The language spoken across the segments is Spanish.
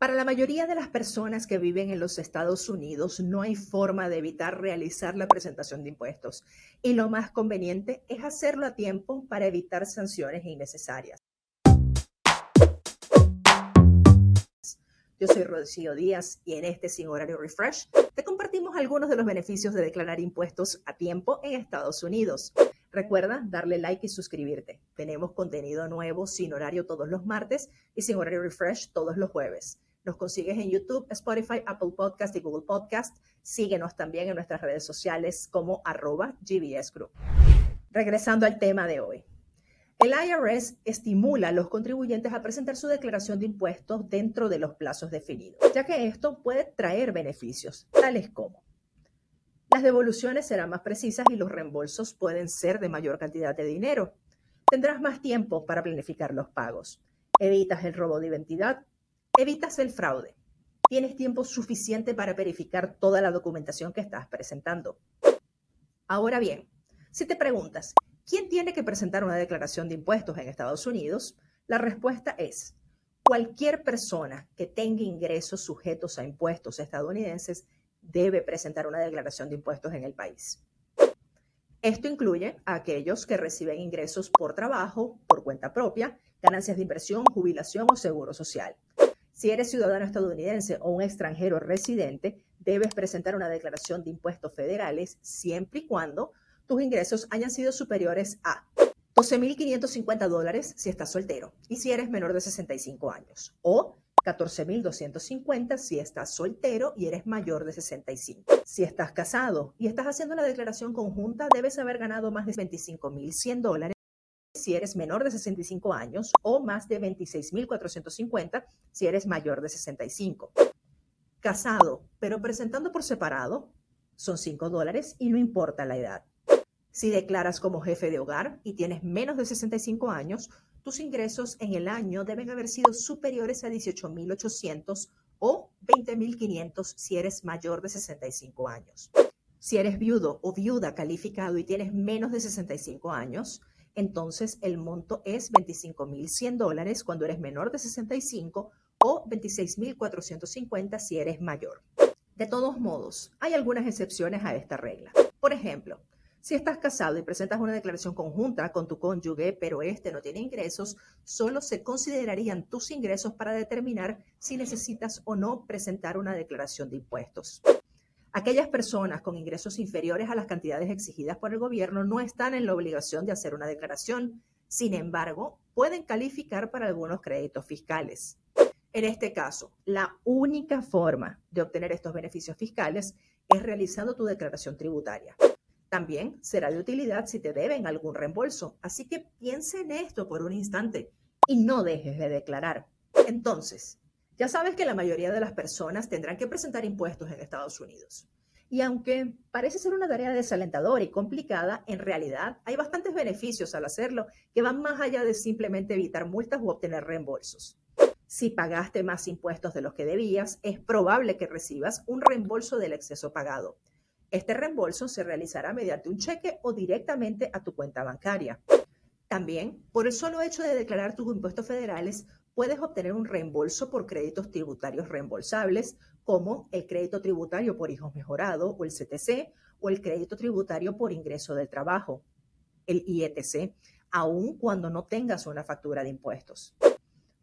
Para la mayoría de las personas que viven en los Estados Unidos no hay forma de evitar realizar la presentación de impuestos y lo más conveniente es hacerlo a tiempo para evitar sanciones innecesarias. Yo soy Rocío Díaz y en este Sin Horario Refresh te compartimos algunos de los beneficios de declarar impuestos a tiempo en Estados Unidos. Recuerda darle like y suscribirte. Tenemos contenido nuevo sin horario todos los martes y sin horario refresh todos los jueves. Nos consigues en YouTube, Spotify, Apple Podcast y Google Podcast. Síguenos también en nuestras redes sociales como arroba GBS Group. Regresando al tema de hoy. El IRS estimula a los contribuyentes a presentar su declaración de impuestos dentro de los plazos definidos, ya que esto puede traer beneficios, tales como las devoluciones serán más precisas y los reembolsos pueden ser de mayor cantidad de dinero. Tendrás más tiempo para planificar los pagos. Evitas el robo de identidad Evitas el fraude. Tienes tiempo suficiente para verificar toda la documentación que estás presentando. Ahora bien, si te preguntas, ¿quién tiene que presentar una declaración de impuestos en Estados Unidos? La respuesta es, cualquier persona que tenga ingresos sujetos a impuestos estadounidenses debe presentar una declaración de impuestos en el país. Esto incluye a aquellos que reciben ingresos por trabajo, por cuenta propia, ganancias de inversión, jubilación o seguro social. Si eres ciudadano estadounidense o un extranjero residente, debes presentar una declaración de impuestos federales siempre y cuando tus ingresos hayan sido superiores a 12.550 dólares si estás soltero y si eres menor de 65 años o 14.250 si estás soltero y eres mayor de 65. Si estás casado y estás haciendo la declaración conjunta, debes haber ganado más de 25.100 dólares si eres menor de 65 años o más de 26.450 si eres mayor de 65. Casado, pero presentando por separado, son 5 dólares y no importa la edad. Si declaras como jefe de hogar y tienes menos de 65 años, tus ingresos en el año deben haber sido superiores a 18.800 o 20.500 si eres mayor de 65 años. Si eres viudo o viuda calificado y tienes menos de 65 años, entonces el monto es 25.100 dólares cuando eres menor de 65 o 26.450 si eres mayor. De todos modos, hay algunas excepciones a esta regla. Por ejemplo, si estás casado y presentas una declaración conjunta con tu cónyuge, pero este no tiene ingresos, solo se considerarían tus ingresos para determinar si necesitas o no presentar una declaración de impuestos. Aquellas personas con ingresos inferiores a las cantidades exigidas por el gobierno no están en la obligación de hacer una declaración. Sin embargo, pueden calificar para algunos créditos fiscales. En este caso, la única forma de obtener estos beneficios fiscales es realizando tu declaración tributaria. También será de utilidad si te deben algún reembolso, así que piensa en esto por un instante y no dejes de declarar. Entonces, ya sabes que la mayoría de las personas tendrán que presentar impuestos en Estados Unidos. Y aunque parece ser una tarea desalentadora y complicada, en realidad hay bastantes beneficios al hacerlo que van más allá de simplemente evitar multas u obtener reembolsos. Si pagaste más impuestos de los que debías, es probable que recibas un reembolso del exceso pagado. Este reembolso se realizará mediante un cheque o directamente a tu cuenta bancaria. También, por el solo hecho de declarar tus impuestos federales, puedes obtener un reembolso por créditos tributarios reembolsables, como el crédito tributario por hijos mejorado o el CTC, o el crédito tributario por ingreso del trabajo, el IETC, aun cuando no tengas una factura de impuestos.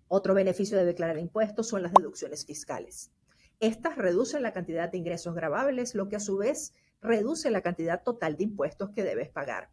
Otro beneficio de declarar impuestos son las deducciones fiscales. Estas reducen la cantidad de ingresos grabables, lo que a su vez reduce la cantidad total de impuestos que debes pagar.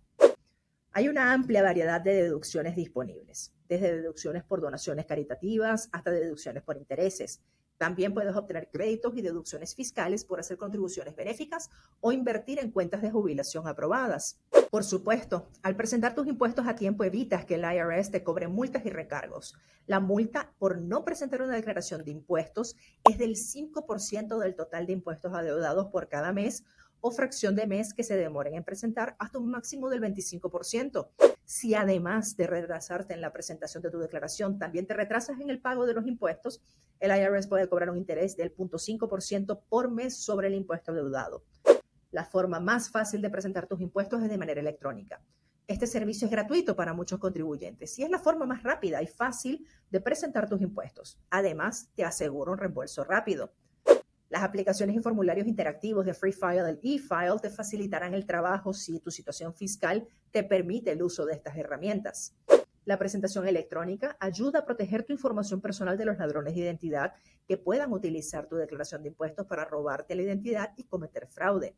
Hay una amplia variedad de deducciones disponibles, desde deducciones por donaciones caritativas hasta deducciones por intereses. También puedes obtener créditos y deducciones fiscales por hacer contribuciones benéficas o invertir en cuentas de jubilación aprobadas. Por supuesto, al presentar tus impuestos a tiempo evitas que el IRS te cobre multas y recargos. La multa por no presentar una declaración de impuestos es del 5% del total de impuestos adeudados por cada mes o fracción de mes que se demoren en presentar hasta un máximo del 25%. Si además de retrasarte en la presentación de tu declaración, también te retrasas en el pago de los impuestos, el IRS puede cobrar un interés del 0.5% por mes sobre el impuesto deudado. La forma más fácil de presentar tus impuestos es de manera electrónica. Este servicio es gratuito para muchos contribuyentes y es la forma más rápida y fácil de presentar tus impuestos. Además, te aseguro un reembolso rápido. Las aplicaciones y formularios interactivos de Free File y eFile te facilitarán el trabajo si tu situación fiscal te permite el uso de estas herramientas. La presentación electrónica ayuda a proteger tu información personal de los ladrones de identidad que puedan utilizar tu declaración de impuestos para robarte la identidad y cometer fraude.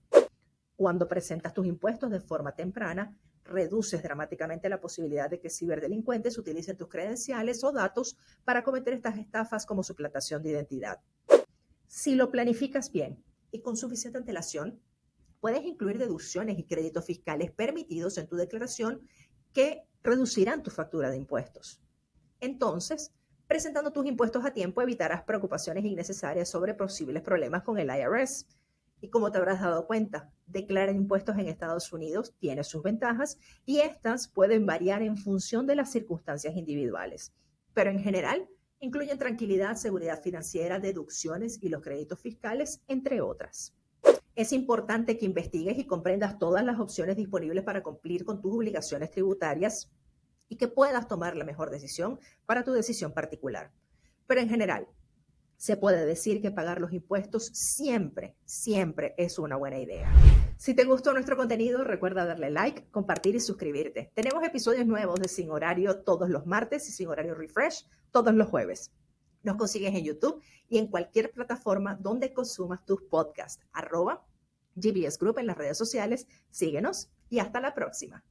Cuando presentas tus impuestos de forma temprana, reduces dramáticamente la posibilidad de que ciberdelincuentes utilicen tus credenciales o datos para cometer estas estafas como suplantación de identidad. Si lo planificas bien y con suficiente antelación, puedes incluir deducciones y créditos fiscales permitidos en tu declaración que reducirán tu factura de impuestos. Entonces, presentando tus impuestos a tiempo evitarás preocupaciones innecesarias sobre posibles problemas con el IRS. Y como te habrás dado cuenta, declarar impuestos en Estados Unidos tiene sus ventajas y estas pueden variar en función de las circunstancias individuales. Pero en general, Incluyen tranquilidad, seguridad financiera, deducciones y los créditos fiscales, entre otras. Es importante que investigues y comprendas todas las opciones disponibles para cumplir con tus obligaciones tributarias y que puedas tomar la mejor decisión para tu decisión particular. Pero en general, se puede decir que pagar los impuestos siempre, siempre es una buena idea. Si te gustó nuestro contenido, recuerda darle like, compartir y suscribirte. Tenemos episodios nuevos de Sin Horario todos los martes y Sin Horario Refresh todos los jueves. Nos consigues en YouTube y en cualquier plataforma donde consumas tus podcasts. Arroba GBS Group en las redes sociales. Síguenos y hasta la próxima.